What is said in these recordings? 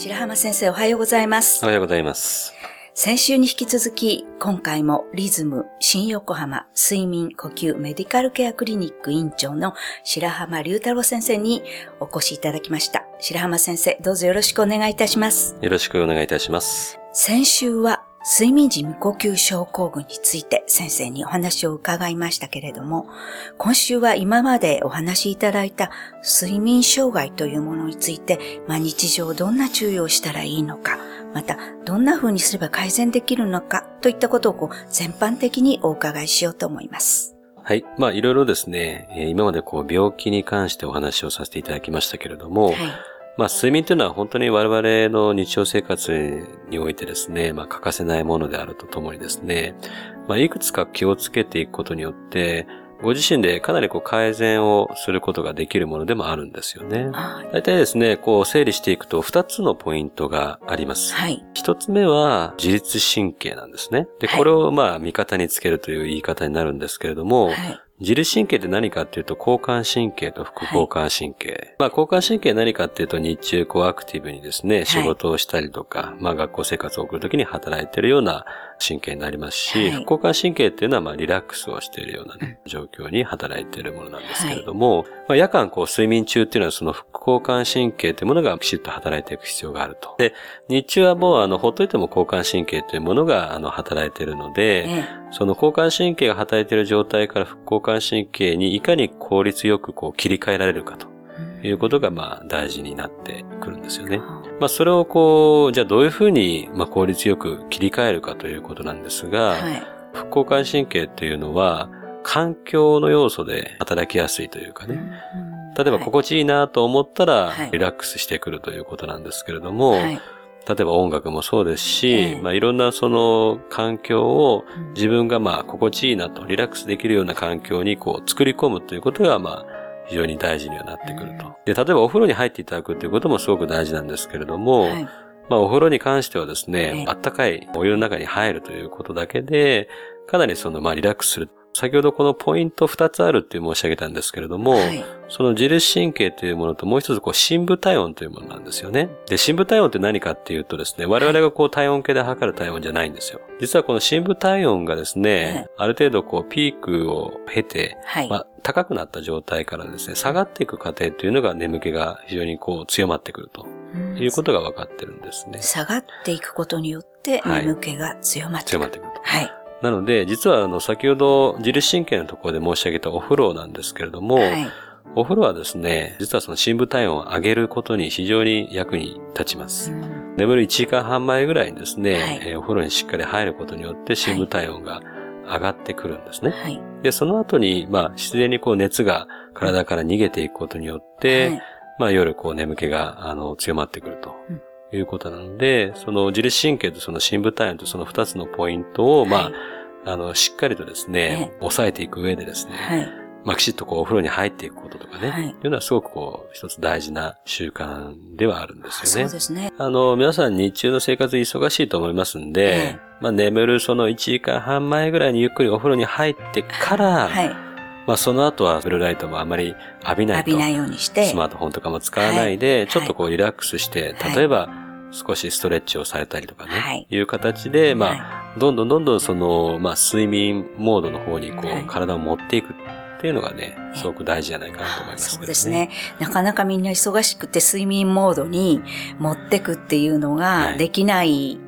白浜先生おはようございます。おはようございます。先週に引き続き、今回もリズム新横浜睡眠呼吸メディカルケアクリニック院長の白浜隆太郎先生にお越しいただきました。白浜先生、どうぞよろしくお願いいたします。よろしくお願いいたします。先週は睡眠時無呼吸症候群について先生にお話を伺いましたけれども、今週は今までお話しいただいた睡眠障害というものについて、まあ、日常どんな注意をしたらいいのか、またどんな風にすれば改善できるのかといったことをこう全般的にお伺いしようと思います。はい。まあ、いろいろですね、えー今までこう、病気に関してお話をさせていただきましたけれども、はい。まあ、睡眠というのは本当に我々の日常生活においてですね、まあ、欠かせないものであるとともにですね、まあ、いくつか気をつけていくことによって、ご自身でかなりこう改善をすることができるものでもあるんですよね。あ大体ですね、こう整理していくと2つのポイントがあります。はい。一つ目は自律神経なんですね。で、はいこれをまあ味方につけるという言い方になるんですけれども、はい。自律神経って何かっていうと交感神経と副交感神経。まあ交感神経何かっていうと日中こうアクティブにですね、仕事をしたりとか、まあ学校生活を送るときに働いているような神経になりますし、はい。副交感神経っていうのはまあリラックスをしているようなね、状況に働いているものなんですけれども、まあ夜間こう睡眠中っていうのはその副交感神経というものがきちっと働いていく必要があると。で、日中はもうあの、ほっといても交感神経というものがあの、働いているので、えその交感神経が働いている状態から副交感神経にいかに効率よくこう切り替えられるかと。えいうことがまあ大事になってくるんですよね。まあそれをこう、じゃあどういうふうにまあ効率よく切り替えるかということなんですが、はい。副交感神経っていうのは環境の要素で働きやすいというかね。例えば心地いいなと思ったらはいリラックスしてくるということなんですけれども、はい。例えば音楽もそうですし、ええまあいろんなその環境をうん自分がまあ心地いいなとリラックスできるような環境にこう作り込むということがまあ非常に大事にはなってくると。で、例えばお風呂に入っていただくということもすごく大事なんですけれども、はい。まあお風呂に関してはですえねえ、あったかいお湯の中に入るということだけで、かなりそのまあリラックスする。先ほどこのポイント2つあるって申し上げたんですけれども、はい。その自律神経というものともう一つこう深部体温というものなんですよね。で、深部体温って何かっていうとですね、我々がこう体温計で測る体温じゃないんですよ。実はこの深部体温がですね、ある程度こうピークを経て、はい。まあ、高くなった状態からですね、下がっていく過程というのが眠気が非常にこう強まってくるとうんいうことが分かってるんですね。下がっていくことによってはい眠気が強まってくる。強まってくると。はい。なので、実はあの、先ほど自律神経のところで申し上げたお風呂なんですけれども、はい。お風呂はですね、実はその深部体温を上げることに非常に役に立ちます。うん眠る1時間半前ぐらいにですね、はいえーお風呂にしっかり入ることによって深部体温が上がってくるんですね。はい。で、その後に、まあ、自然にこう熱が体から逃げていくことによって、はいまあ、夜こう眠気が、あの、強まってくるとうん。いうことなので、その自律神経とその深部体温とその二つのポイントを、まあ、はいあの、しっかりとですね、抑えていく上でですね、はい。まあ、きちっとこうお風呂に入っていくこととかね、はいいうのはすごくこう、一つ大事な習慣ではあるんですよね。そうですね。あの、皆さん日中の生活忙しいと思いますんで、ええまあ眠るその1時間半前ぐらいにゆっくりお風呂に入ってから、はい。まあその後はブルーライトもあまり浴びないと。浴びないようにして。スマートフォンとかも使わないで、はいちょっとこうリラックスして、はい例えば少しストレッチをされたりとかね、はいい、う形で、まあ、はどんどんどんどんその、まあ睡眠モードの方にこう、はい体を持っていくっていうのがね、すごく大事じゃないかなと思いますね。そうですね。なかなかみんな忙しくて睡眠モードに持ってくっていうのはいができない。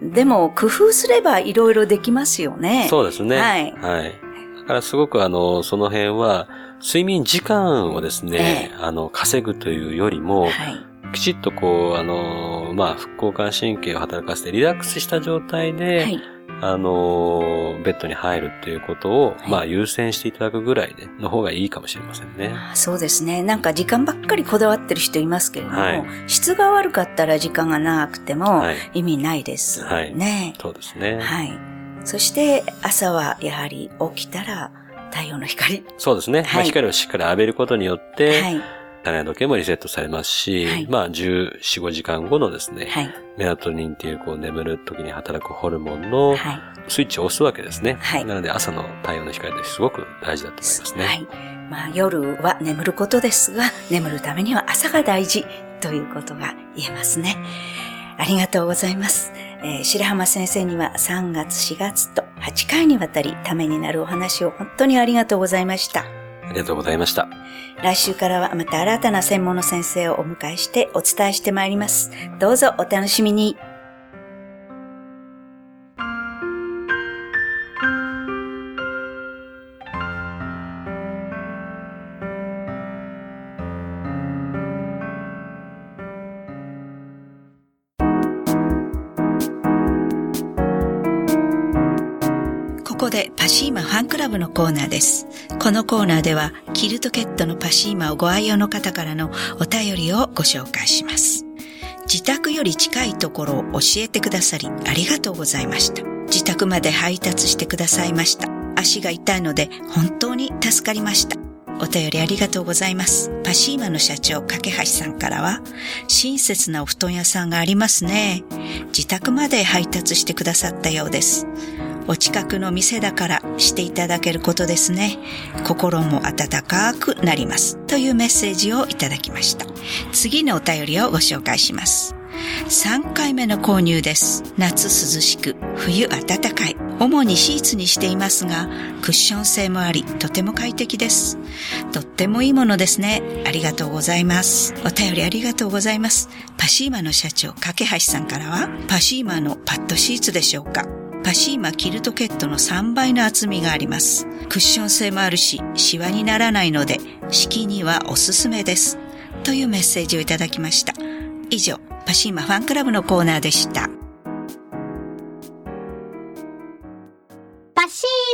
でも、工夫すればいろいろできますよね。そうですね。はいはい。だからすごくあの、その辺は、睡眠時間をですね、えあの、稼ぐというよりも、はい。きちっとこう、あの、まあ、副交感神経を働かせてリラックスした状態で、はい。あの、ベッドに入るっていうことを、はいまあ、優先していただくぐらいで、の方がいいかもしれませんね。あそうですね。なんか時間ばっかりこだわってる人いますけれども、はい質が悪かったら時間が長くてもはい意味ないですはいね。そうですね。はい。そして朝はやはり起きたら太陽の光。そうですね。まはいあ、光をしっかり浴びることによって、はい。体内時計もリセットされますし、はいまあ、14、5時間後のですね、はい。メラトニンっていうこう眠る時に働くホルモンのはい。スイッチを押すわけですね。はいなので朝の太陽の光ってすごく大事だと思いますね。はい。まあ夜は眠ることですが、眠るためには朝が大事ということが言えますね。ありがとうございます。えー白浜先生には3月4月と8回にわたりためになるお話を本当にありがとうございました。ありがとうございました。来週からはまた新たな専門の先生をお迎えしてお伝えしてまいります。どうぞお楽しみに。ここでパシーマファンクラブのコーナーです。このコーナーではキルトケットのパシーマをご愛用の方からのお便りをご紹介します。自宅より近いところを教えてくださりありがとうございました。自宅まで配達してくださいました。足が痛いので本当に助かりました。お便りありがとうございます。パシーマの社長、架橋さんからは、親切なお布団屋さんがありますね。自宅まで配達してくださったようです。お近くの店だからしていただけることですね。心も温かくなります。というメッセージをいただきました。次のお便りをご紹介します。3回目の購入です。夏涼しく、冬暖かい。主にシーツにしていますが、クッション性もあり、とても快適です。とってもいいものですね。ありがとうございます。お便りありがとうございます。パシーマの社長、架橋さんからは、パシーマのパッドシーツでしょうかパシーマキルトケットの3倍の厚みがあります。クッション性もあるし、シワにならないので、敷にはおすすめです。というメッセージをいただきました。以上、パシーマファンクラブのコーナーでした。